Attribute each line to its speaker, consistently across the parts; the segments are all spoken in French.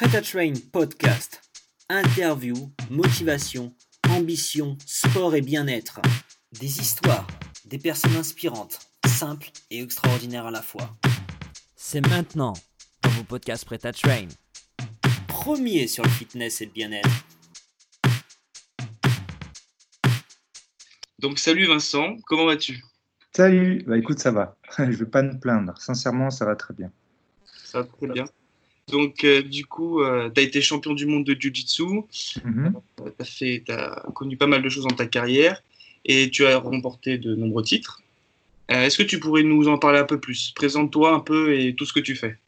Speaker 1: Prêt à Train podcast. Interview, motivation, ambition, sport et bien-être. Des histoires, des personnes inspirantes, simples et extraordinaires à la fois. C'est maintenant dans vos podcasts Prêt à Train. Premier sur le fitness et le bien-être.
Speaker 2: Donc salut Vincent, comment vas-tu?
Speaker 3: Salut, bah écoute ça va, je vais pas me plaindre, sincèrement ça va très bien.
Speaker 2: Ça va très bien. Donc, euh, du coup, euh, tu as été champion du monde de Jiu-Jitsu.
Speaker 3: Mhm.
Speaker 2: tu as, connu pas mal de choses dans ta carrière et tu as remporté de nombreux titres. Euh, est-ce que tu pourrais nous en parler un peu plus? Présente-toi un peu et tout ce que tu fais.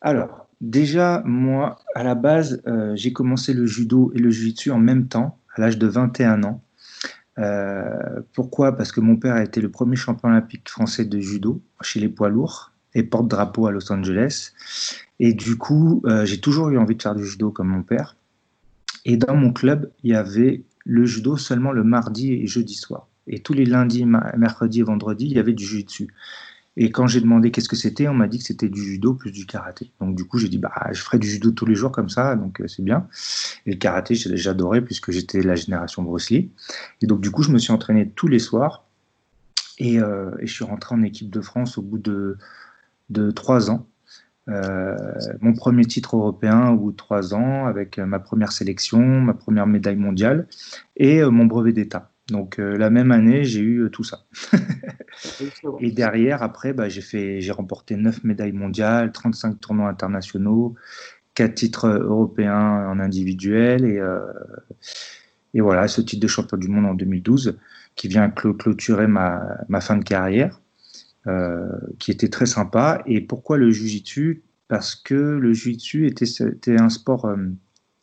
Speaker 3: Alors, déjà, moi, à la base, j'ai commencé le judo et le jiu-jitsu en même temps, à l'âge de 21 ans. pourquoi? Parce que mon père a été le premier champion olympique français de judo chez les poids lourds et porte-drapeau à Los Angeles. Et du coup, euh, j'ai toujours eu envie de faire du judo comme mon père. Et dans mon club, il y avait le judo seulement le mardi et jeudi soir. Et tous les lundis, mercredis et vendredis, il y avait du jiu-jitsu. Et quand j'ai demandé qu'est-ce que c'était, on m'a dit que c'était du judo plus du karaté. Donc du coup, j'ai dit bah je ferai du judo tous les jours comme ça, donc euh, c'est bien. Et le karaté, j'adorais puisque j'étais la génération Bruce Lee. Et donc du coup, je me suis entraîné tous les soirs. Et, euh, et je suis rentré en équipe de France au bout de, de trois ans. Euh, mon premier titre européen ou trois ans avec ma première sélection, ma première médaille mondiale et euh, mon brevet d'État. Donc euh, la même année, j'ai eu tout ça. et derrière, après, bah, j'ai fait, j'ai remporté neuf médailles mondiales, 35 tournois internationaux, quatre titres européens en individuel et, et voilà, ce titre de champion du monde en 2012 qui vient clôturer ma, ma fin de carrière. Euh, qui était très sympa. Et pourquoi le Jiu-Jitsu? Parce que le Jiu-Jitsu était, un sport euh,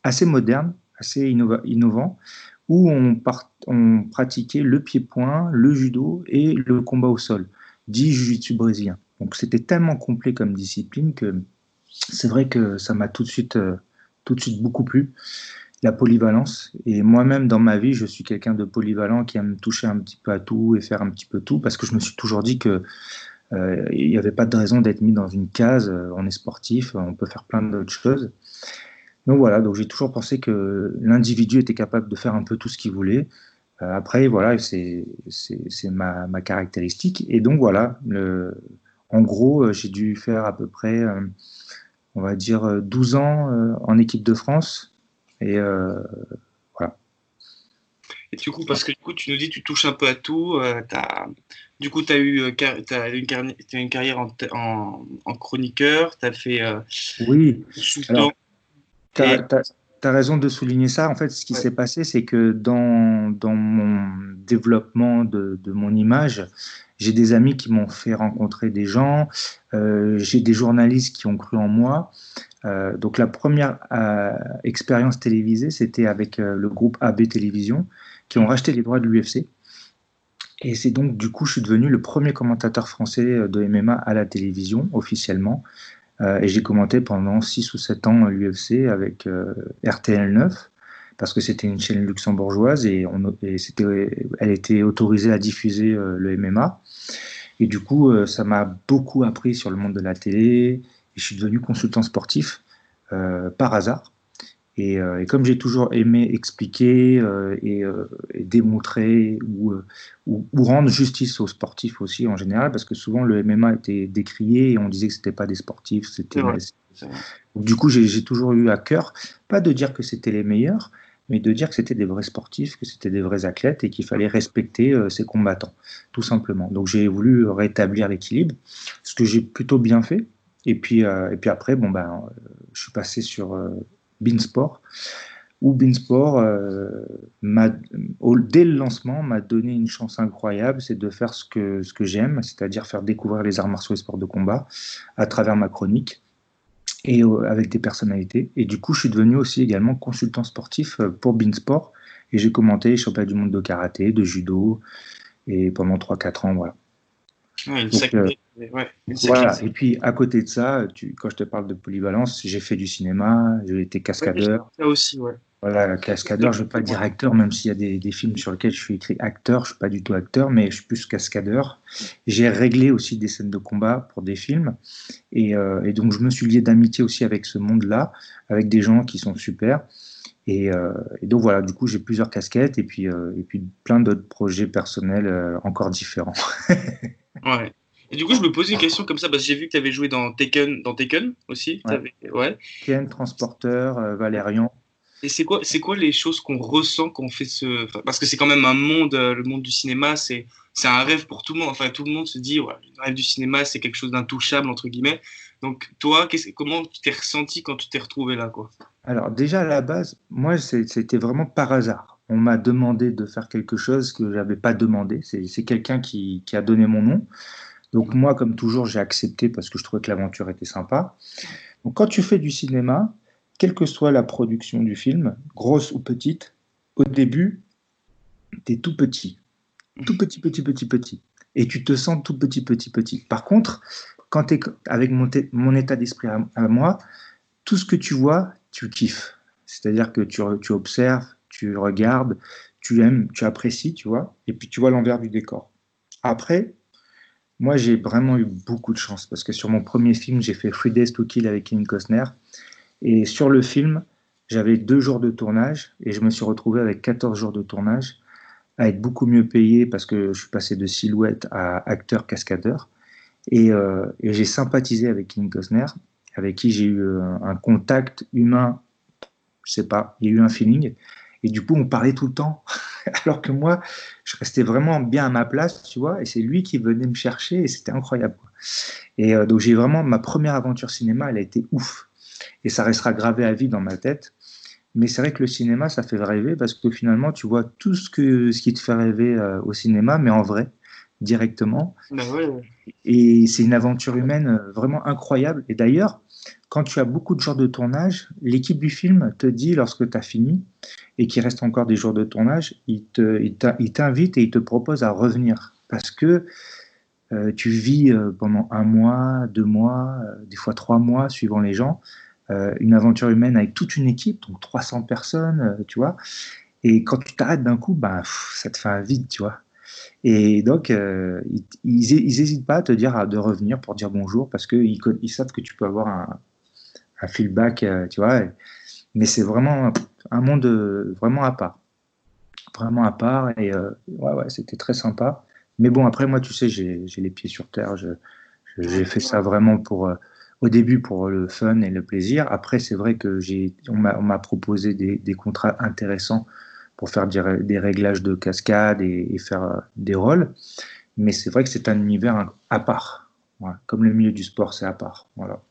Speaker 3: assez moderne, assez innovant, où on, on, pratiquait le pied-point, le judo et le combat au sol, dit Jiu-Jitsu brésilien. Donc c'était tellement complet comme discipline que c'est vrai que ça m'a tout de suite, euh, tout de suite beaucoup plu la polyvalence. Et moi-même, dans ma vie, je suis quelqu'un de polyvalent qui aime toucher un petit peu à tout et faire un petit peu tout, parce que je me suis toujours dit que euh, il n'y avait pas de raison d'être mis dans une case. Euh, on est sportif, on peut faire plein d'autres choses. Donc voilà, donc j'ai toujours pensé que l'individu était capable de faire un peu tout ce qu'il voulait. Euh, après, voilà, c'est ma, ma, caractéristique. Et donc voilà, le, en gros, j'ai dû faire à peu près, on va dire, 12 ans en équipe de France. Et euh, voilà.
Speaker 2: Et du coup, parce que du coup, tu nous dis tu touches un peu à tout. Euh, as, du coup, tu as eu euh, as une, une, carrière en, en, chroniqueur, tu as fait.
Speaker 3: oui. Tu as, raison de souligner ça. En fait, ce qui s'est passé, c'est que dans, dans mon développement de, de mon image, j'ai des amis qui m'ont fait rencontrer des gens, euh, j'ai des journalistes qui ont cru en moi. Euh, donc la première euh, expérience télévisée, c'était avec le groupe AB Télévision, qui ont racheté les droits de l'UFC. Et c'est donc du coup, je suis devenu le premier commentateur français de MMA à la télévision, officiellement. et j'ai commenté pendant 6 ou 7 ans l'UFC avec RTL 9 parce que c'était une chaîne luxembourgeoise et, on, c'était, elle était autorisée à diffuser euh, le MMA. Et du coup, euh, ça m'a beaucoup appris sur le monde de la télé. Et je suis devenu consultant sportif euh, par hasard. Et, comme j'ai toujours aimé expliquer et, démontrer ou, ou, rendre justice aux sportifs aussi en général, parce que souvent le MMA était décrié et on disait que c'était pas des sportifs. C'était, du coup, j'ai toujours eu à cœur, pas de dire que c'était les meilleurs, mais de dire que c'était des vrais sportifs, que c'était des vrais athlètes et qu'il fallait respecter euh, ces combattants, tout simplement. Donc j'ai voulu rétablir l'équilibre, ce que j'ai plutôt bien fait. Et puis, euh, et puis après, bon, ben, euh, je suis passé sur Beansport, où Beansport, dès le lancement, m'a donné une chance incroyable, c'est de faire ce que, ce que j'aime, c'est-à-dire faire découvrir les arts martiaux et sports de combat à travers ma chronique et avec des personnalités. Et du coup, je suis devenu aussi également consultant sportif euh, pour Beansport et j'ai commenté les championnats du monde de karaté, de judo et pendant 3-4 ans, voilà.
Speaker 2: Euh,
Speaker 3: voilà. Et puis à côté de ça, tu, quand je te parle de polyvalence, j'ai fait du cinéma, j'ai été cascadeur.
Speaker 2: ça aussi, ouais.
Speaker 3: Voilà, cascadeur, je ne veux pas dire acteur, même s'il y a des, des, films sur lesquels je suis écrit acteur, je ne suis pas du tout acteur, mais je suis plus cascadeur. J'ai réglé aussi des scènes de combat pour des films, et, euh, et donc je me suis lié d'amitié aussi avec ce monde-là, avec des gens qui sont super. Et, euh, et donc voilà, du coup j'ai plusieurs casquettes et puis, euh, et puis plein d'autres projets personnels encore différents.
Speaker 2: ouais. Et du coup, je me posais une question comme ça, parce que j'ai vu que tu avais joué dans Taken, dans Taken aussi.
Speaker 3: Ouais.
Speaker 2: Avais... ouais.
Speaker 3: Taken, Transporteur, Valérian.
Speaker 2: Et c'est quoi, c'est quoi les choses qu'on ressent quand on fait ce. Parce que c'est quand même un monde, euh, le monde du cinéma, c'est, c'est un rêve pour tout le monde. Enfin, tout le monde se dit, le rêve du cinéma, c'est quelque chose d'intouchable, entre guillemets. Donc, toi, comment tu t'es ressenti quand tu t'es retrouvé là, quoi?
Speaker 3: Alors, déjà, à la base, moi, c'était vraiment par hasard. On m'a demandé de faire quelque chose que je n'avais pas demandé. C'est quelqu'un qui, qui a donné mon nom. Donc moi, comme toujours, j'ai accepté parce que je trouvais que l'aventure était sympa. Donc quand tu fais du cinéma, quelle que soit la production du film, grosse ou petite, au début, tu es tout petit. Tout petit, petit, petit, petit. Et tu te sens tout petit, petit, petit. Par contre, quand avec mon, état d'esprit à, moi, tout ce que tu vois, tu kiffes. C'est-à-dire que tu, tu observes, tu regardes, tu aimes, tu apprécies, tu vois, et puis tu vois l'envers du décor. Après, moi, j'ai vraiment eu beaucoup de chance parce que sur mon premier film, j'ai fait Free Days to Kill avec Kevin Costner. Et sur le film, j'avais deux jours de tournage et je me suis retrouvé avec 14 jours de tournage à être beaucoup mieux payé parce que je suis passé de silhouette à acteur cascadeur. Et, euh, et j'ai sympathisé avec Kevin Costner, avec qui j'ai eu un, un, contact humain, je sais pas, il y a eu un feeling. Et du coup, on parlait tout le temps. Alors que moi, je restais vraiment bien à ma place, tu vois, et c'est lui qui venait me chercher, et c'était incroyable. Et euh, donc, j'ai vraiment, ma première aventure cinéma, elle a été ouf. Et ça restera gravé à vie dans ma tête. Mais c'est vrai que le cinéma, ça fait rêver, parce que finalement, tu vois tout ce, que, ce qui te fait rêver euh, au cinéma, mais en vrai, directement.
Speaker 2: Ben ouais.
Speaker 3: Et c'est une aventure humaine euh, vraiment incroyable. Et d'ailleurs, quand tu as beaucoup de jours de tournage, l'équipe du film te dit, lorsque tu as fini, et qu'il reste encore des jours de tournage, il t'invite et il te propose à revenir. Parce que euh, tu vis euh, pendant un mois, deux mois, des fois trois mois, suivant les gens, une aventure humaine avec toute une équipe, donc 300 personnes, euh, tu vois. Et quand tu t'arrêtes d'un coup, pff, ça te fait un vide, tu vois. Et donc, euh, ils n'hésitent pas à te dire de revenir pour dire bonjour parce qu'ils ils savent que tu peux avoir un, feedback, euh, tu vois. Mais c'est vraiment un monde vraiment à part. Vraiment à part. Et euh, ouais, ouais, c'était très sympa. Mais bon, après, moi, tu sais, j'ai les pieds sur terre. J'ai fait ça vraiment pour, euh, au début, pour le fun et le plaisir. Après, c'est vrai que j'ai, on m'a proposé des, des, contrats intéressants pour faire des, réglages de cascade et, et faire euh, des rôles. Mais c'est vrai que c'est un univers à part. Voilà. Comme le milieu du sport, c'est à part. Voilà.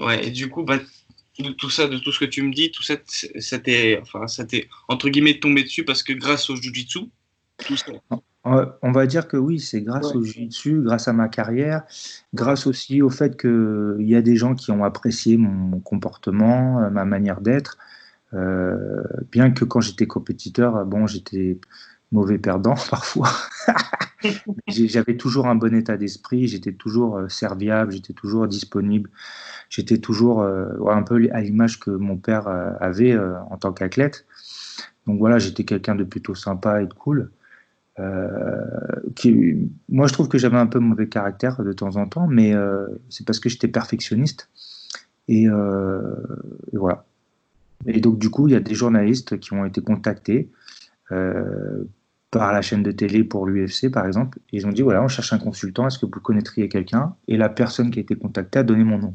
Speaker 2: Ouais, et du coup, bah, de tout ça, de tout ce que tu me dis, tout ça, ça t'est, enfin, ça t'est entre guillemets tombé dessus parce que grâce au jujitsu, tout ça.
Speaker 3: On va dire que oui, c'est grâce ouais. au jiu-jitsu, grâce à ma carrière, grâce aussi au fait qu'il y a des gens qui ont apprécié mon comportement, euh, ma manière d'être. Euh, bien que quand j'étais compétiteur, bon, j'étais mauvais perdant parfois. j'avais toujours un bon état d'esprit, j'étais toujours euh, serviable, j'étais toujours disponible, j'étais toujours euh, un peu à l'image que mon père euh, avait en tant qu'athlète. Donc voilà, j'étais quelqu'un de plutôt sympa et de cool. Euh, qui, moi, je trouve que j'avais un peu mauvais caractère de temps en temps, mais euh, c'est parce que j'étais perfectionniste. Et, euh, et, voilà. Et donc, du coup, il y a des journalistes qui ont été contactés par la chaîne de télé pour l'UFC, par exemple. Ils ont dit voilà, on cherche un consultant, est-ce que vous connaîtriez quelqu'un? Et la personne qui a été contactée a donné mon nom.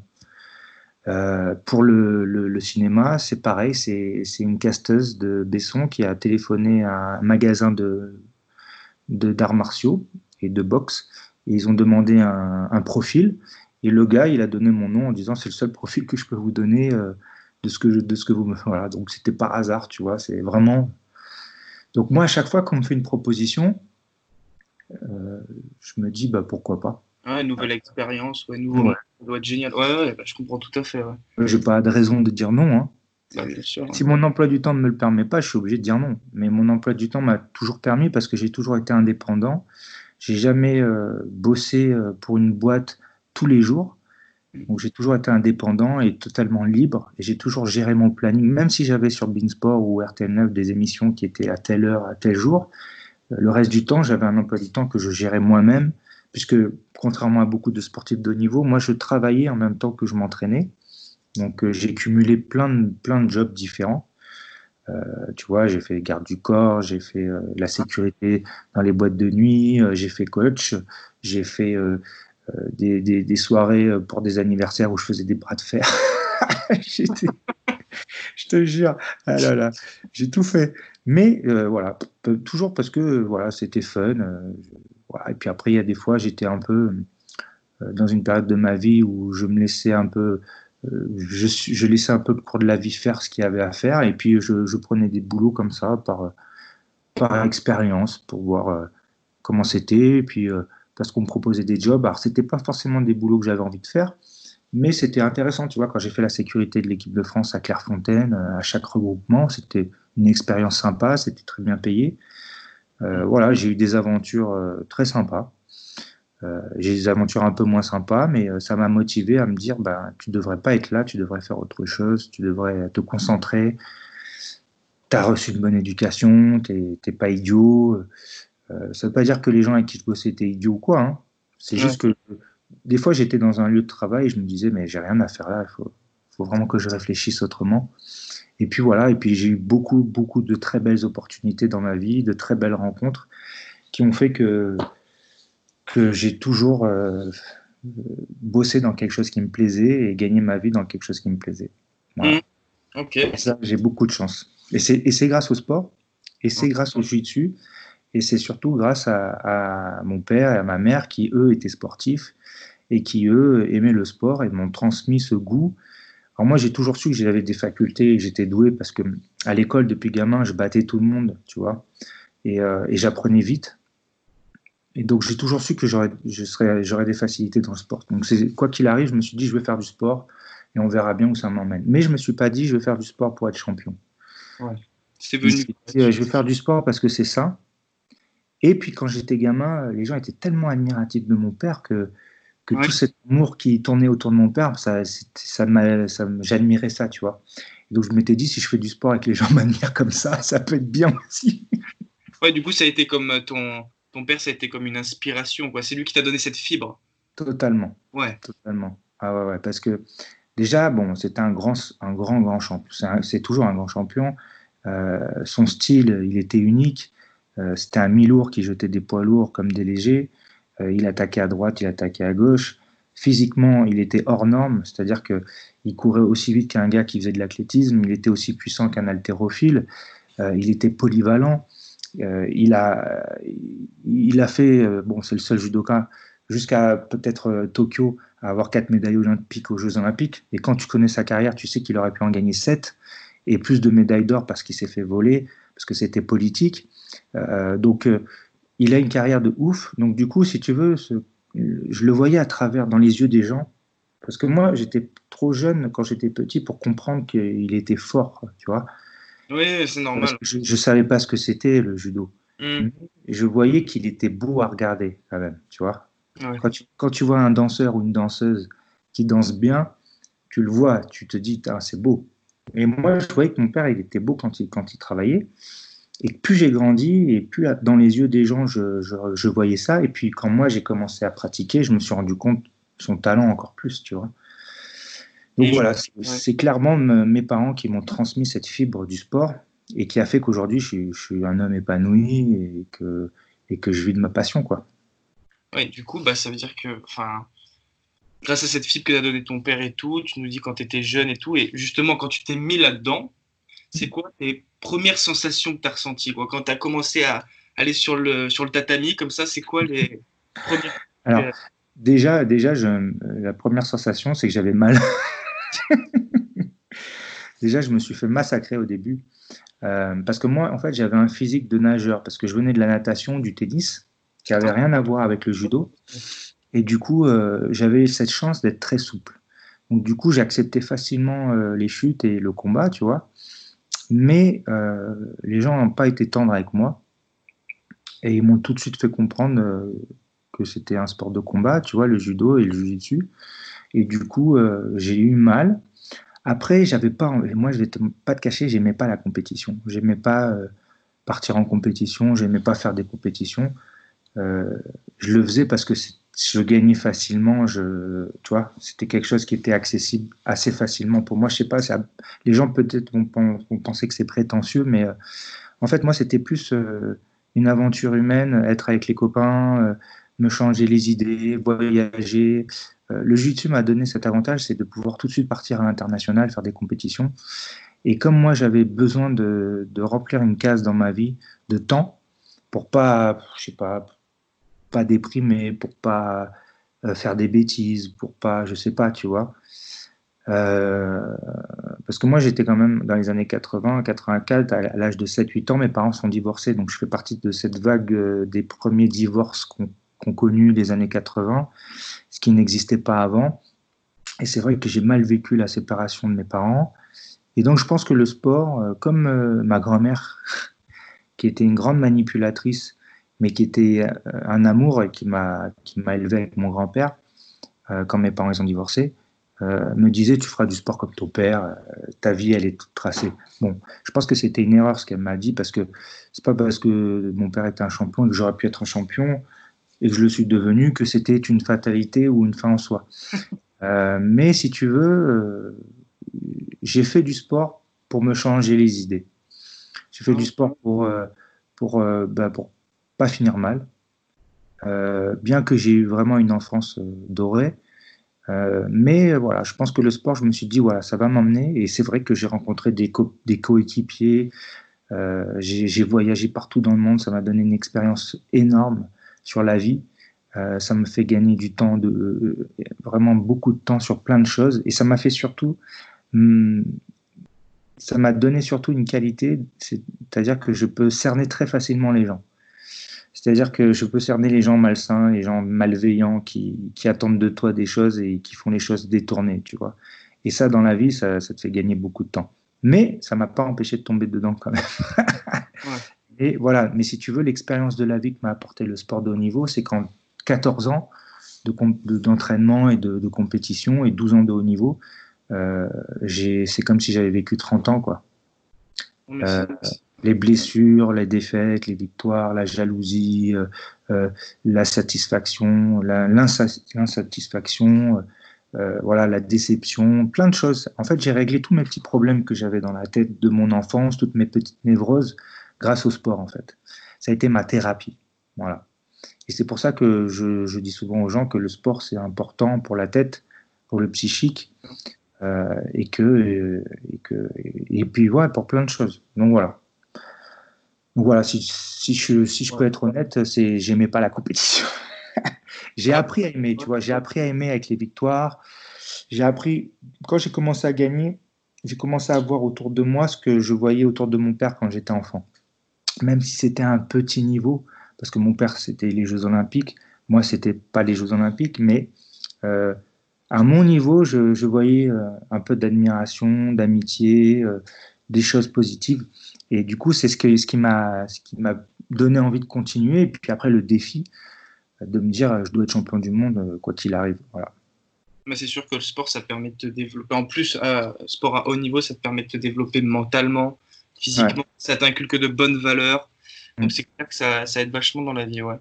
Speaker 3: Pour le, le cinéma, c'est pareil, c'est une casteuse de Besson qui a téléphoné à un magasin de, d'arts martiaux et de boxe. Et ils ont demandé un, un, profil. Et le gars, il a donné mon nom en disant c'est le seul profil que je peux vous donner euh, de, ce que je, de ce que vous me. Voilà, donc c'était par hasard, tu vois. C'est vraiment. Donc moi, à chaque fois qu'on me fait une proposition, euh, je me dis bah pourquoi pas.
Speaker 2: Ouais, nouvelle expérience, ouais, nouveau, ouais. ça doit être génial. Ouais, ouais, bah, je comprends tout à fait. Ouais.
Speaker 3: J'ai pas de raison de dire non. Hein.
Speaker 2: Bah, sûr,
Speaker 3: si mon emploi du temps ne me le permet pas, je suis obligé de dire non. Mais mon emploi du temps m'a toujours permis parce que j'ai toujours été indépendant. J'ai jamais euh, bossé euh, pour une boîte tous les jours. Donc j'ai toujours été indépendant et totalement libre. Et j'ai toujours géré mon planning, même si j'avais sur Beansport ou RTL9 des émissions qui étaient à telle heure, à tel jour. Euh, le reste du temps, j'avais un emploi du temps que je gérais moi-même, puisque contrairement à beaucoup de sportifs de haut niveau, moi je travaillais en même temps que je m'entraînais. Donc euh, j'ai cumulé plein de, plein de jobs différents. Euh, tu vois, j'ai fait garde du corps, j'ai fait la sécurité dans les boîtes de nuit, j'ai fait coach, j'ai fait des, des, soirées pour des anniversaires où je faisais des bras de fer. je te jure, ah là là, j'ai tout fait. Mais voilà, toujours parce que voilà, c'était fun. Et puis après, il y a des fois, j'étais un peu dans une période de ma vie où je me laissais un peu euh, je, je, laissais un peu le cours de la vie faire ce qu'il y avait à faire et puis je, prenais des boulots comme ça par, expérience pour voir euh, comment c'était puis euh, parce qu'on me proposait des jobs. Alors c'était pas forcément des boulots que j'avais envie de faire, mais c'était intéressant, tu vois, quand j'ai fait la sécurité de l'équipe de France à Clairefontaine, à chaque regroupement, c'était une expérience sympa, c'était très bien payé. voilà, j'ai eu des aventures très sympas. Euh, j'ai des aventures un peu moins sympas, mais euh, ça m'a motivé à me dire bah, tu devrais pas être là, tu devrais faire autre chose, tu devrais te concentrer. Tu as reçu une bonne éducation, tu n'es pas idiot. Euh, ça ne veut pas dire que les gens avec qui je bossais étaient idiots ou quoi. Hein. C'est juste que des fois j'étais dans un lieu de travail et je me disais mais j'ai rien à faire là, il faut, faut, vraiment que je réfléchisse autrement. Et puis voilà, et puis j'ai eu beaucoup, beaucoup de très belles opportunités dans ma vie, de très belles rencontres qui ont fait que que j'ai toujours euh, bossé dans quelque chose qui me plaisait et gagné ma vie dans quelque chose qui me plaisait.
Speaker 2: Mmh. Ok.
Speaker 3: ça, j'ai beaucoup de chance. Et c'est grâce au sport, et c'est grâce au jiu-jitsu, et c'est surtout grâce à, mon père et à ma mère qui, eux, étaient sportifs et qui, eux, aimaient le sport et m'ont transmis ce goût. Alors moi, j'ai toujours su que j'avais des facultés et que j'étais doué parce que à l'école, depuis gamin, je battais tout le monde, tu vois. Et, euh, et j'apprenais vite. Et donc j'ai toujours su que j'aurais, j'aurais des facilités dans le sport. Donc quoi qu'il arrive, je me suis dit je vais faire du sport et on verra bien où ça m'emmène. Mais je me suis pas dit je vais faire du sport pour être champion.
Speaker 2: Ouais. C'est venu.
Speaker 3: Euh, je vais faire du sport parce que c'est ça. Et puis quand j'étais gamin, les gens étaient tellement admiratifs de mon père que, que tout cet amour qui tournait autour de mon père, ça, ça, ça j'admirais ça, tu vois. donc je m'étais dit si je fais du sport et que les gens m'admirent comme ça, ça peut être bien aussi.
Speaker 2: Ouais, du coup ça a été comme ton ton père, ça a été comme une inspiration. Quoi. C'est lui qui t'a donné cette fibre.
Speaker 3: Totalement.
Speaker 2: Ouais.
Speaker 3: Totalement. Ah ouais, ouais, parce que déjà, bon, c'était un grand, un grand, grand champion. C'est toujours un grand champion. Euh, son style, il était unique. Euh, c'était un mi-lourd qui jetait des poids lourds comme des légers. Euh, il attaquait à droite, il attaquait à gauche. Physiquement, il était hors norme, c'est-à-dire que il courait aussi vite qu'un gars qui faisait de l'athlétisme. Il était aussi puissant qu'un haltérophile. il était polyvalent. Euh, il, a, il a fait, euh, bon, c'est le seul judoka, jusqu'à peut-être euh, Tokyo, à avoir quatre médailles olympiques aux Jeux olympiques. Et quand tu connais sa carrière, tu sais qu'il aurait pu en gagner sept et plus de médailles d'or parce qu'il s'est fait voler, parce que c'était politique. donc, il a une carrière de ouf. Donc, du coup, si tu veux, je le voyais à travers, dans les yeux des gens. Parce que moi, j'étais trop jeune quand j'étais petit pour comprendre qu'il était fort, tu vois.
Speaker 2: Oui, c'est normal.
Speaker 3: Je ne savais pas ce que c'était le judo. Hmm. Je voyais qu'il était beau à regarder quand même, tu vois. Quand, tu, quand, tu, vois un danseur ou une danseuse qui danse bien, tu le vois, tu te dis, ah, c'est beau. Et moi, je voyais que mon père, il était beau quand il, quand il travaillait. Et plus j'ai grandi, et plus dans les yeux des gens, je, je, je voyais ça. Et puis quand moi, j'ai commencé à pratiquer, je me suis rendu compte son talent encore plus, tu vois. Donc voilà, c'est clairement mes parents qui m'ont transmis cette fibre du sport et qui a fait qu'aujourd'hui je, suis un homme épanoui et que, et que je vis de ma passion. quoi.
Speaker 2: Ouais, du coup, bah, ça veut dire que, grâce à cette fibre que t'a donné ton père et tout, tu nous dis quand tu étais jeune et tout, et justement quand tu t'es mis là-dedans, c'est quoi tes premières sensations que tu as ressenties quoi, Quand tu as commencé à aller sur le, sur le tatami, comme ça, c'est quoi les premières.
Speaker 3: Alors, déjà, déjà je, la première sensation, c'est que j'avais mal. Déjà, je me suis fait massacrer au début. Euh, parce que moi, en fait, j'avais un physique de nageur, parce que je venais de la natation, du tennis, qui avait rien à voir avec le judo. Et du coup, euh, j'avais cette chance d'être très souple. Donc, du coup, j'acceptais facilement euh, les chutes et le combat, tu vois. Mais les gens n'ont pas été tendres avec moi. Et ils m'ont tout de suite fait comprendre que c'était un sport de combat, tu vois, le judo et le jiu-jitsu. Et du coup, euh, j'ai eu mal. Après, j'avais pas, moi, je vais pas te cacher, j'aimais pas la compétition. J'aimais pas euh, partir en compétition, j'aimais pas faire des compétitions. Euh, je le faisais parce que je gagnais facilement. Je, tu vois, c'était quelque chose qui était accessible assez facilement pour moi. Je sais pas, les gens peut-être vont, penser que c'est prétentieux, mais en fait, moi, c'était plus une aventure humaine, être avec les copains, me changer les idées, voyager, le jiu-jitsu m'a donné cet avantage, c'est de pouvoir tout de suite partir à l'international, faire des compétitions. Et comme moi, j'avais besoin de, remplir une case dans ma vie de temps pour pas, je sais pas, pas déprimer, pour pas euh, faire des bêtises, pour pas, je sais pas, tu vois. Euh, parce que moi, j'étais quand même dans les années 80, 84, à l'âge de 7-8 ans, mes parents sont divorcés, donc je fais partie de cette vague des premiers divorces qu'ont connu les années 80 ce qui n'existait pas avant. Et c'est vrai que j'ai mal vécu la séparation de mes parents. Et donc je pense que le sport, euh, comme euh, ma grand-mère, qui était une grande manipulatrice, mais qui était euh, un amour et qui m'a élevé avec mon grand-père, quand mes parents ils ont divorcé, me disait tu feras du sport comme ton père, ta vie elle est toute tracée. Bon, je pense que c'était une erreur ce qu'elle m'a dit parce que c'est pas parce que mon père était un champion que j'aurais pu être un champion et que je le suis devenu, que c'était une fatalité ou une fin en soi. Euh, mais si tu veux, euh, j'ai fait du sport pour me changer les idées. J'ai fait du sport pour, euh, pour, bah, pour pas finir mal. bien que j'ai eu vraiment une enfance dorée. mais voilà, je pense que le sport, je me suis dit, voilà, ça va m'emmener. Et c'est vrai que j'ai rencontré des, des coéquipiers. j'ai voyagé partout dans le monde. Ça m'a donné une expérience énorme sur la vie. Euh, ça me fait gagner du temps, de, euh, vraiment beaucoup de temps sur plein de choses. Et ça m'a fait surtout, hmm, ça m'a donné surtout une qualité, c'est-à-dire que je peux cerner très facilement les gens. C'est-à-dire que je peux cerner les gens malsains, les gens malveillants qui, qui, attendent de toi des choses et qui font les choses détournées, tu vois. Et ça, dans la vie, ça, ça te fait gagner beaucoup de temps. Mais ça m'a pas empêché de tomber dedans quand même. Et voilà, mais si tu veux, l'expérience de la vie que m'a apporté le sport de haut niveau, c'est qu'en 14 ans d'entraînement de, et de, compétition et 12 ans de haut niveau, euh, c'est comme si j'avais vécu 30 ans. Quoi. Euh, les blessures, les défaites, les victoires, la jalousie, euh, la satisfaction, l'insatisfaction, voilà, la déception, plein de choses. En fait, j'ai réglé tous mes petits problèmes que j'avais dans la tête de mon enfance, toutes mes petites névroses, grâce au sport en fait. Ça a été ma thérapie. Voilà. Et c'est pour ça que je, dis souvent aux gens que le sport c'est important pour la tête, pour le psychique, euh, et que et que et puis voilà pour plein de choses. Donc voilà. Donc voilà, si, si je, si je peux être honnête, c'est j'aimais pas la compétition. j'ai appris à aimer, tu vois, j'ai appris à aimer avec les victoires. J'ai appris quand j'ai commencé à gagner, j'ai commencé à voir autour de moi ce que je voyais autour de mon père quand j'étais enfant même si c'était un petit niveau, parce que mon père c'était les Jeux Olympiques, moi c'était pas les Jeux Olympiques, mais euh, à mon niveau, je, voyais euh, un peu d'admiration, d'amitié, euh, des choses positives. Et du coup, c'est ce, qui m'a donné envie de continuer. Et puis après, le défi de me dire, je dois être champion du monde, quoi qu'il arrive. Voilà.
Speaker 2: C'est sûr que le sport, ça permet de te développer. En plus, sport à haut niveau, ça te permet de te développer mentalement, physiquement, ça t'inculque de bonnes valeurs. Donc mm. c'est clair que ça, ça, aide vachement dans la vie, ouais.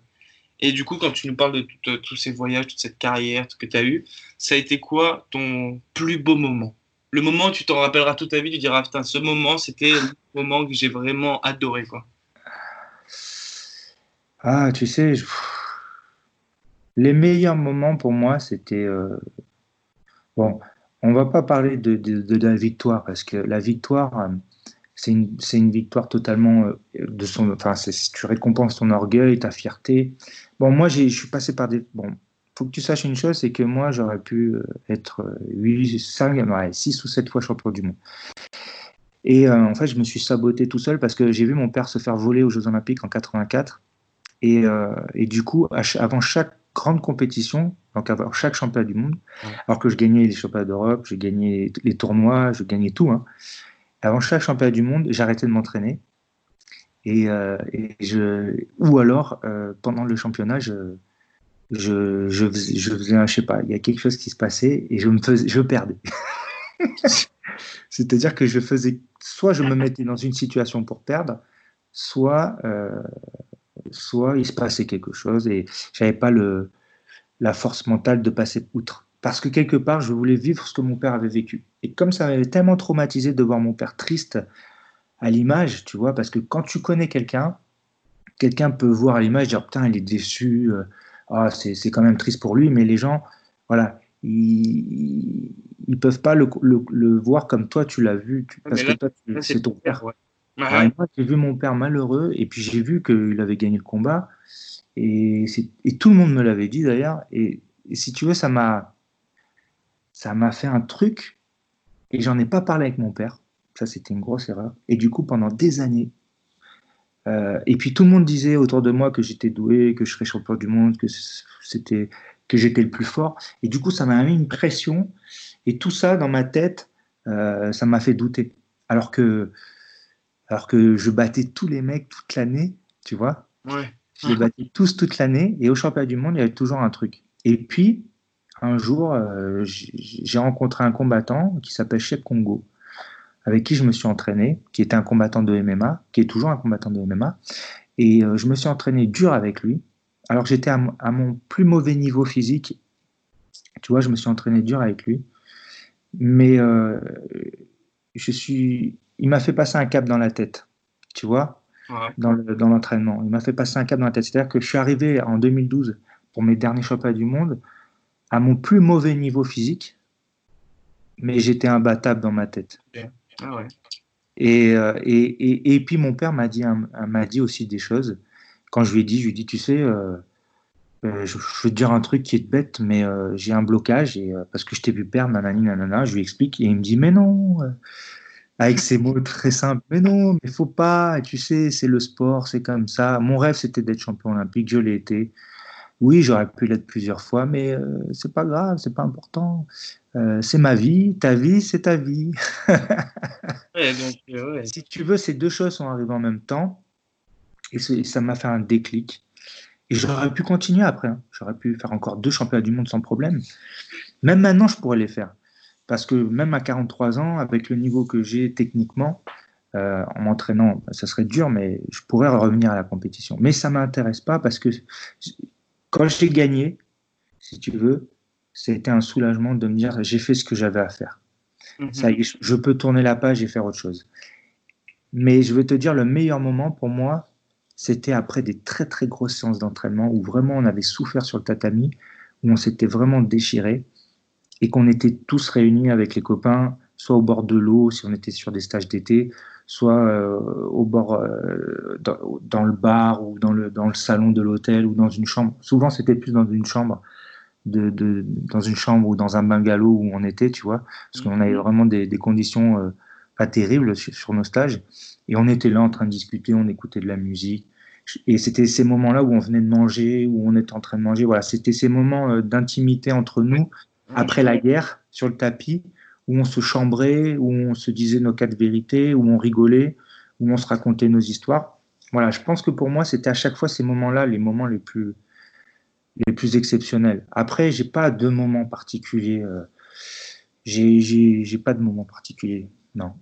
Speaker 2: Et du coup, quand tu nous parles de tous ces voyages, toute cette carrière que tu as eu, ça a été quoi ton plus beau moment? Le moment où tu t'en rappelleras toute ta vie, tu diras, putain, ce moment, c'était le moment que j'ai vraiment adoré, quoi.
Speaker 3: Ah, tu sais, les meilleurs moments pour moi, c'était... Euh, bon, on va pas parler de, de, la victoire, parce que la victoire... Euh, c'est une, une, victoire totalement euh, de son. Enfin, tu récompenses ton orgueil, ta fierté. Bon, moi, je suis passé par des. Bon, faut que tu saches une chose, c'est que moi, j'aurais pu euh, être 8, 5, 6 ou 7 fois champion du monde. Et euh, en fait, je me suis saboté tout seul parce que j'ai vu mon père se faire voler aux Jeux Olympiques en 84. Et, et du coup, avant chaque grande compétition, donc avant chaque championnat du monde, alors que je gagnais les championnats d'Europe, j'ai gagné les tournois, je gagnais tout. Hein, avant chaque championnat du monde, j'arrêtais de m'entraîner. Et, euh, je, ou alors, euh, pendant le championnat, je, je, je, sais pas, il y a quelque chose qui se passait et je me faisais, je perdais. C'est-à-dire que je faisais, soit je me mettais dans une situation pour perdre, soit, euh, il se passait quelque chose et j'avais pas la force mentale de passer outre. Parce que quelque part, je voulais vivre ce que mon père avait vécu. Et comme ça m'avait tellement traumatisé de voir mon père triste à l'image, tu vois, parce que quand tu connais quelqu'un, quelqu'un peut voir à l'image, dire putain, il est déçu, euh, ah, c'est quand même triste pour lui, mais les gens, voilà, ils, ils peuvent pas le, le, voir comme toi tu l'as vu, parce que toi, c'est ton père. moi, j'ai vu mon père malheureux, et puis j'ai vu qu'il avait gagné le combat, et, et tout le monde me l'avait dit d'ailleurs, et, si tu veux, ça m'a ça m'a fait un truc, et j'en ai pas parlé avec mon père. Ça, c'était une grosse erreur. Et du coup, pendant des années, euh, et puis tout le monde disait autour de moi que j'étais doué, que je serais champion du monde, que c'était que j'étais le plus fort. Et du coup, ça m'a mis une pression. Et tout ça dans ma tête, euh, ça m'a fait douter. Alors que, alors que je battais tous les mecs toute l'année, tu vois.
Speaker 2: Ouais.
Speaker 3: Je les battais tous toute l'année. Et au championnat du monde, il y avait toujours un truc. Et puis, un jour, euh, j'ai rencontré un combattant qui s'appelle Chep Congo avec qui je me suis entraîné, qui était un combattant de MMA, qui est toujours un combattant de MMA. Et euh, je me suis entraîné dur avec lui. Alors j'étais à, mon plus mauvais niveau physique. Tu vois, je me suis entraîné dur avec lui. Mais euh, je suis, il m'a fait passer un cap dans la tête. Tu vois, dans l'entraînement. il m'a fait passer un cap dans la tête. C'est-à-dire que je suis arrivé en 2012 pour mes derniers championnats du monde à mon plus mauvais niveau physique, mais j'étais imbattable dans ma tête.
Speaker 2: Ah euh,
Speaker 3: et, et, et, puis mon père m'a dit, m'a dit aussi des choses. Quand je lui ai dit, je lui ai dit, tu sais, euh, euh, je, veux te dire un truc qui est bête, mais j'ai un blocage et, parce que je t'ai vu perdre, nanani, nanana. Je lui explique et il me dit, mais non, avec ces mots très simples, mais non, mais faut pas, tu sais, c'est le sport, c'est comme ça. Mon rêve, c'était d'être champion olympique, je l'ai été. Oui, j'aurais pu l'être plusieurs fois, mais c'est pas grave, c'est pas important. Euh, c'est ma vie, ta vie, c'est ta vie.
Speaker 2: Euh,
Speaker 3: si tu veux, ces deux choses sont arrivées en même temps, et ça m'a fait un déclic. Et j'aurais pu continuer après. Hein. J'aurais pu faire encore deux championnats du monde sans problème. Même maintenant, je pourrais les faire. Parce que même à 43 ans, avec le niveau que j'ai techniquement, euh, en m'entraînant, bah, ça serait dur, mais je pourrais revenir à la compétition. Mais ça ne m'intéresse pas parce que quand j'ai gagné, si tu veux, c'était un soulagement de me dire j'ai fait ce que j'avais à faire. Mhm. Ça je peux tourner la page et faire autre chose. Mais je vais te dire, le meilleur moment pour moi, c'était après des très très grosses séances d'entraînement où vraiment on avait souffert sur le tatami, où on s'était vraiment déchiré et qu'on était tous réunis avec les copains, soit au bord de l'eau si on était sur des stages d'été, soit euh, au bord euh, dans, le bar ou dans le, dans le salon de l'hôtel ou dans une chambre. Souvent c'était plus dans une chambre de, dans une chambre ou dans un bungalow où on était, tu vois, parce qu'on avait mhm. vraiment des, conditions euh, pas terribles sur, nos stages. Et on était là en train de discuter, on écoutait de la musique. Et c'était ces moments-là où on venait de manger, où on était en train de manger. Voilà, c'était ces moments euh, d'intimité entre nous après la guerre sur le tapis, où on se chambrait, où on se disait nos quatre vérités, où on rigolait, où on se racontait nos histoires. Voilà, je pense que pour moi, c'était à chaque fois ces moments-là les moments les plus, les plus exceptionnels. Après, j'ai pas de moment particulier. Euh, j'ai pas de moment particulier. Non.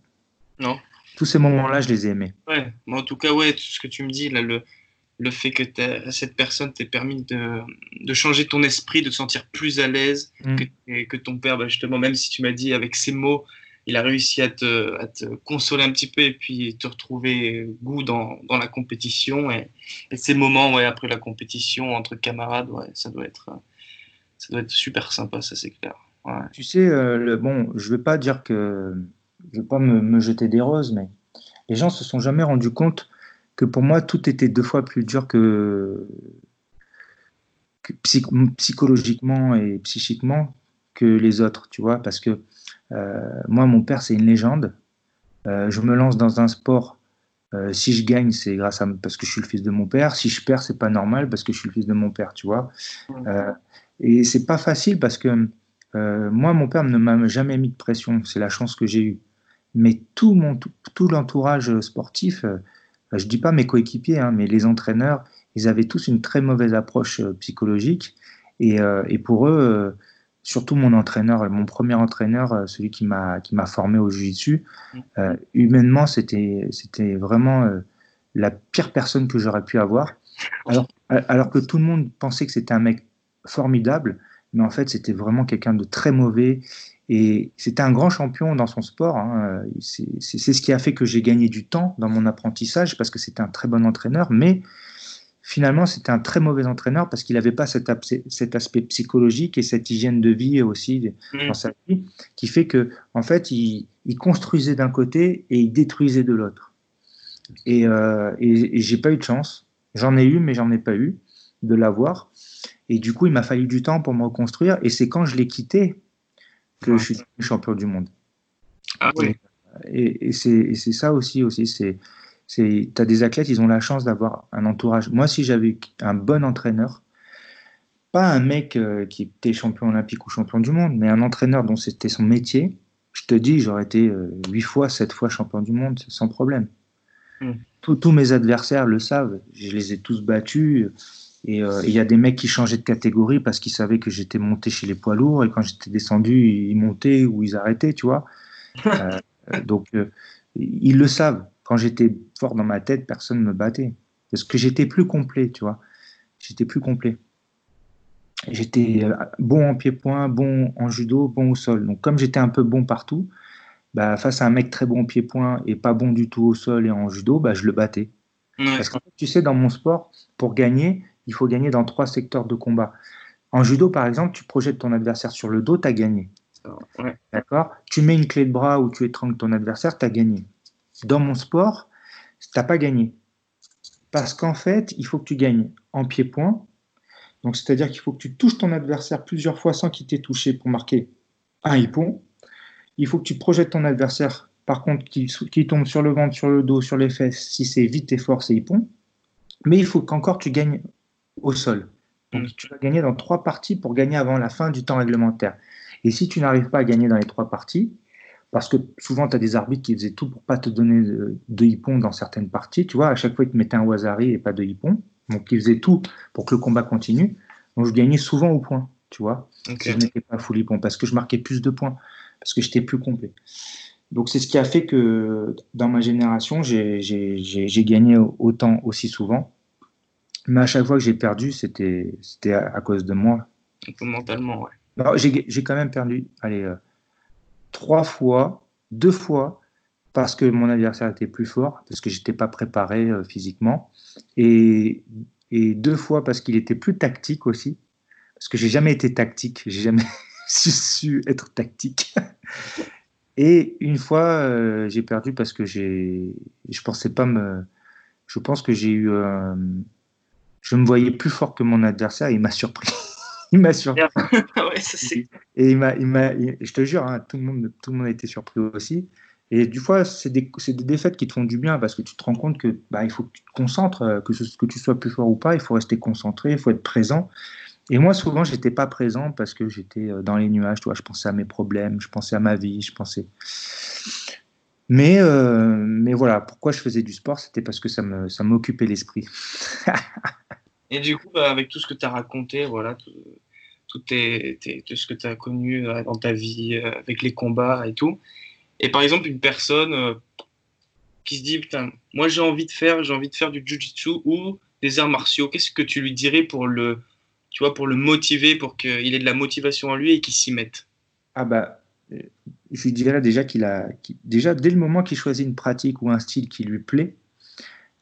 Speaker 2: Non.
Speaker 3: Tous ces moments-là, je les ai aimés.
Speaker 2: Ouais. en tout cas, ouais, tout ce que tu me dis là, le, le fait que cette personne t'ait permis de, de, changer ton esprit, de te sentir plus à l'aise, mm. que, que, ton père, bah, justement, même si tu m'as dit avec ses mots, il a réussi à te, à te, consoler un petit peu et puis te retrouver goût dans, dans la compétition. Et, ces moments ouais, après la compétition entre camarades, ouais, ça, doit être, ça doit être super sympa, ça c'est clair.
Speaker 3: Tu sais, euh, le, bon, je ne vais pas dire que. Je ne vais pas me, me, jeter des roses, mais les gens se sont jamais rendus compte que pour moi, tout était deux fois plus dur que, que psychologiquement et psychiquement que les autres, tu vois, parce que euh, moi, mon père, c'est une légende. Euh, je me lance dans un sport. Euh, si je gagne, c'est grâce à parce que je suis le fils de mon père. Si je perds, c'est pas normal parce que je suis le fils de mon père, tu vois. et c'est pas facile parce que moi, mon père ne m'a jamais mis de pression. C'est la chance que j'ai eue. Mais tout mon tout, l'entourage sportif, je dis pas mes coéquipiers, hein, mais les entraîneurs, ils avaient tous une très mauvaise approche psychologique Et, et pour eux, surtout mon entraîneur, mon premier entraîneur, celui qui m'a qui m'a formé au jiu-jitsu, mm. humainement, c'était c'était vraiment la pire personne que j'aurais pu avoir. Alors, alors que tout le monde pensait que c'était un mec formidable, mais en fait, c'était vraiment quelqu'un de très mauvais. Et c'était un grand champion dans son sport. Hein. C'est ce qui a fait que j'ai gagné du temps dans mon apprentissage parce que c'était un très bon entraîneur. Mais finalement, c'était un très mauvais entraîneur parce qu'il n'avait pas cet, cet, aspect psychologique et cette hygiène de vie aussi dans sa vie qui fait que, en fait, il, construisait d'un côté et il détruisait de l'autre. Et, euh, et, et j'ai pas eu de chance. J'en ai eu, mais j'en ai pas eu de l'avoir. Et du coup, il m'a fallu du temps pour me reconstruire. Et c'est quand je l'ai quitté que je suis champion du monde.
Speaker 2: Ah oui.
Speaker 3: Et, et c'est ça aussi. aussi c'est tu as des athlètes, ils ont la chance d'avoir un entourage. Moi, si j'avais un bon entraîneur, pas un mec euh, qui était champion olympique ou champion du monde, mais un entraîneur dont c'était son métier, je te dis, j'aurais été euh, huit fois, sept fois champion du monde sans problème. Hmm. Tous mes adversaires le savent, je les ai tous battus. Euh, et il y a des mecs qui changeaient de catégorie parce qu'ils savaient que j'étais monté chez les poids lourds et quand j'étais descendu, ils montaient ou ils arrêtaient, tu vois. Euh, donc, euh, ils le savent. Quand j'étais fort dans ma tête, personne ne me battait. Parce que j'étais plus complet, tu vois. J'étais plus complet. J'étais bon en pied-point, bon en judo, bon au sol. Donc, comme j'étais un peu bon partout, bah, face à un mec très bon au pied-point et pas bon du tout au sol et en judo, bah, je le battais. Parce que tu sais, dans mon sport, pour gagner, il faut gagner dans trois secteurs de combat. En judo, par exemple, tu projettes ton adversaire sur le dos, tu as gagné. D'accord? Tu mets une clé de bras ou tu étrangles ton adversaire, tu as gagné. Dans mon sport, tu n'as pas gagné. Parce qu'en fait, il faut que tu gagnes en pied-point. Donc, c'est-à-dire qu'il faut que tu touches ton adversaire plusieurs fois sans qu'il t'ait touché pour marquer un hippon. Il faut que tu projettes ton adversaire, par contre, qui, qui tombe sur le ventre, sur le dos, sur les fesses. Si c'est vite et fort, c'est hippon. Mais il faut qu'encore tu gagnes au sol. Donc mm. tu vas gagner dans trois parties pour gagner avant la fin du temps réglementaire. Et si tu n'arrives pas à gagner dans les trois parties, parce que souvent tu as des arbitres qui faisaient tout pour pas te donner de, hippon dans certaines parties, tu vois, à chaque fois ils te mettaient un wasari et pas de hippon, donc ils faisaient tout pour que le combat continue. Donc je gagnais souvent au point, tu vois. Je n'étais pas full hippon parce que je marquais plus de points, parce que j'étais plus complet. Donc c'est ce qui a fait que dans ma génération, j'ai gagné autant aussi souvent. Mais à chaque fois que j'ai perdu, c'était à, cause de moi.
Speaker 2: Mentalement, ouais.
Speaker 3: J'ai quand même perdu, allez, euh, trois fois, deux fois, parce que mon adversaire était plus fort, parce que j'étais pas préparé euh, physiquement, et, et, deux fois parce qu'il était plus tactique aussi, parce que j'ai jamais été tactique, j'ai jamais su, être tactique. et une fois, euh, j'ai perdu parce que j'ai, je pensais pas me, je pense que j'ai eu je me voyais plus fort que mon adversaire. il m'a surpris. il m'a surpris. et il m'a, il m'a, je te jure, hein, tout, le monde, tout le monde a été surpris aussi. Et du fois, c'est des, des, défaites qui te font du bien parce que tu te rends compte que bah, il faut que tu te concentres, euh, que, que tu sois plus fort ou pas, il faut rester concentré, il faut être présent. Et moi, souvent, j'étais pas présent parce que j'étais euh, dans les nuages. Toi, je pensais à mes problèmes, je pensais à ma vie, je pensais. Mais, euh, mais voilà, pourquoi je faisais du sport, c'était parce que ça me, ça m'occupait l'esprit.
Speaker 2: Et du coup, bah, avec tout ce que tu as raconté, voilà, tout, ce que tu as connu euh, dans ta vie, euh, avec les combats et tout, et par exemple, une personne euh, qui se dit, putain, moi j'ai envie de faire, j'ai envie de faire du jiu-jitsu ou des arts martiaux, qu'est-ce que tu lui dirais pour le, tu vois, pour le motiver, pour qu'il ait de la motivation en lui et qu'il s'y mette?
Speaker 3: Ah bah, je lui dirais déjà qu'il a, déjà dès le moment qu'il choisit une pratique ou un style qui lui plaît,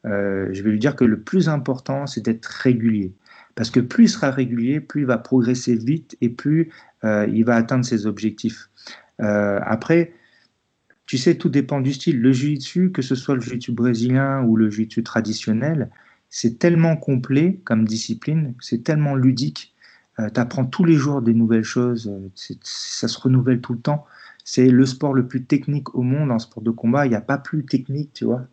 Speaker 3: euh, je vais lui dire que le plus important, c'est d'être régulier. Parce que plus il sera régulier, plus il va progresser vite et plus euh, il va atteindre ses objectifs. Euh, après, tu sais, tout dépend du style. Le jiu-jitsu, que ce soit le jiu-jitsu brésilien ou le jiu-jitsu traditionnel, c'est tellement complet comme discipline, c'est tellement ludique. tu apprends tous les jours des nouvelles choses, ça se renouvelle tout le temps. C'est le sport le plus technique au monde en sport de combat. Il n'y a pas plus technique, tu vois.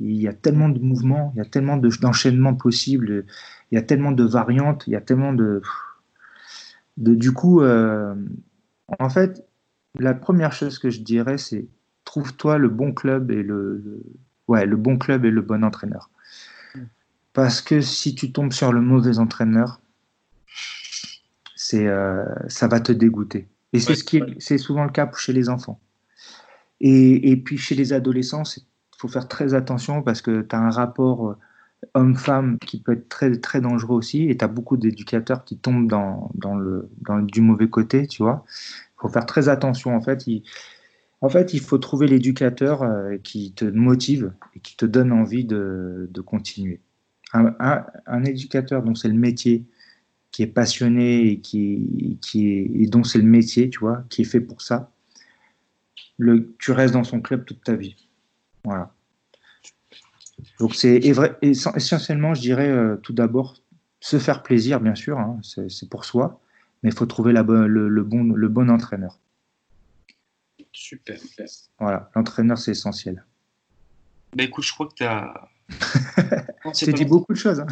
Speaker 3: Il y a tellement de mouvements, il y a tellement d'enchaînements possibles, il y a tellement de variantes, il y a tellement de. de du coup, euh, en fait, la première chose que je dirais, c'est trouve-toi le bon club et le, ouais, le bon club et le bon entraîneur. Parce que si tu tombes sur le mauvais entraîneur, c'est, euh, ça va te dégoûter. Et c'est ce qui est, c'est souvent le cas chez les enfants. Et, et puis chez les adolescents, il faut faire très attention parce que tu as un rapport euh, homme-femme qui peut être très, très dangereux aussi. Et tu as beaucoup d'éducateurs qui tombent dans, dans, le, dans du mauvais côté, tu vois. Il faut faire très attention. En fait, il, en fait, il faut trouver l'éducateur euh, qui te motive et qui te donne envie de, de continuer. Un, éducateur dont c'est le métier, qui est passionné et, qui, qui est, et dont c'est le métier, tu vois, qui est fait pour ça, tu restes dans son club toute ta vie. Voilà. Donc c'est essentiellement, je dirais, euh, tout d'abord, se faire plaisir, bien sûr, hein, c'est pour soi, mais il faut trouver la le, le, bon, le bon entraîneur.
Speaker 2: Super.
Speaker 3: Voilà, l'entraîneur, c'est essentiel.
Speaker 2: Bah écoute, je crois que tu as
Speaker 3: dit beaucoup de choses. Hein.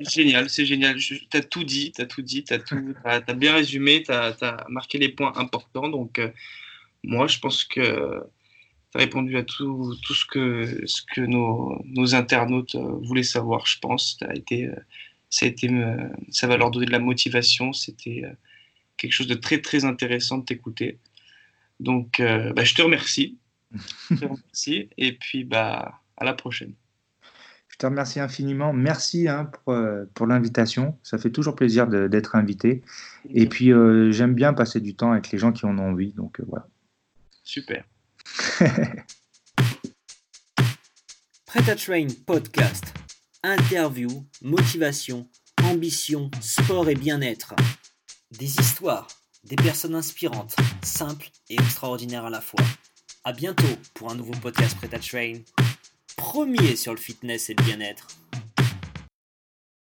Speaker 2: génial, c'est génial. Tu as tout dit, tu as tout dit, tu as, as, as, bien résumé, tu as, as, marqué les points importants. Donc, euh, moi, je pense que répondu à tout, tout ce que, ce que nos, nos internautes euh, voulaient savoir, je pense. As été, euh, ça, a été, euh, ça va leur donner de la motivation. C'était quelque chose de très, très intéressant de t'écouter. Donc, euh, bah, je te remercie. je te remercie. Et puis, bah, à la prochaine.
Speaker 3: Je te remercie infiniment. Merci hein, pour, pour l'invitation. Ça fait toujours plaisir d'être invité. Et puis, euh, j'aime bien passer du temps avec les gens qui en ont envie. Donc, euh, voilà.
Speaker 2: Super.
Speaker 1: Prêt Train Podcast. Interview, motivation, ambition, sport et bien-être. Des histoires, des personnes inspirantes, simples et extraordinaires à la fois. À bientôt pour un nouveau podcast Prêt Train premier sur le fitness et le bien-être.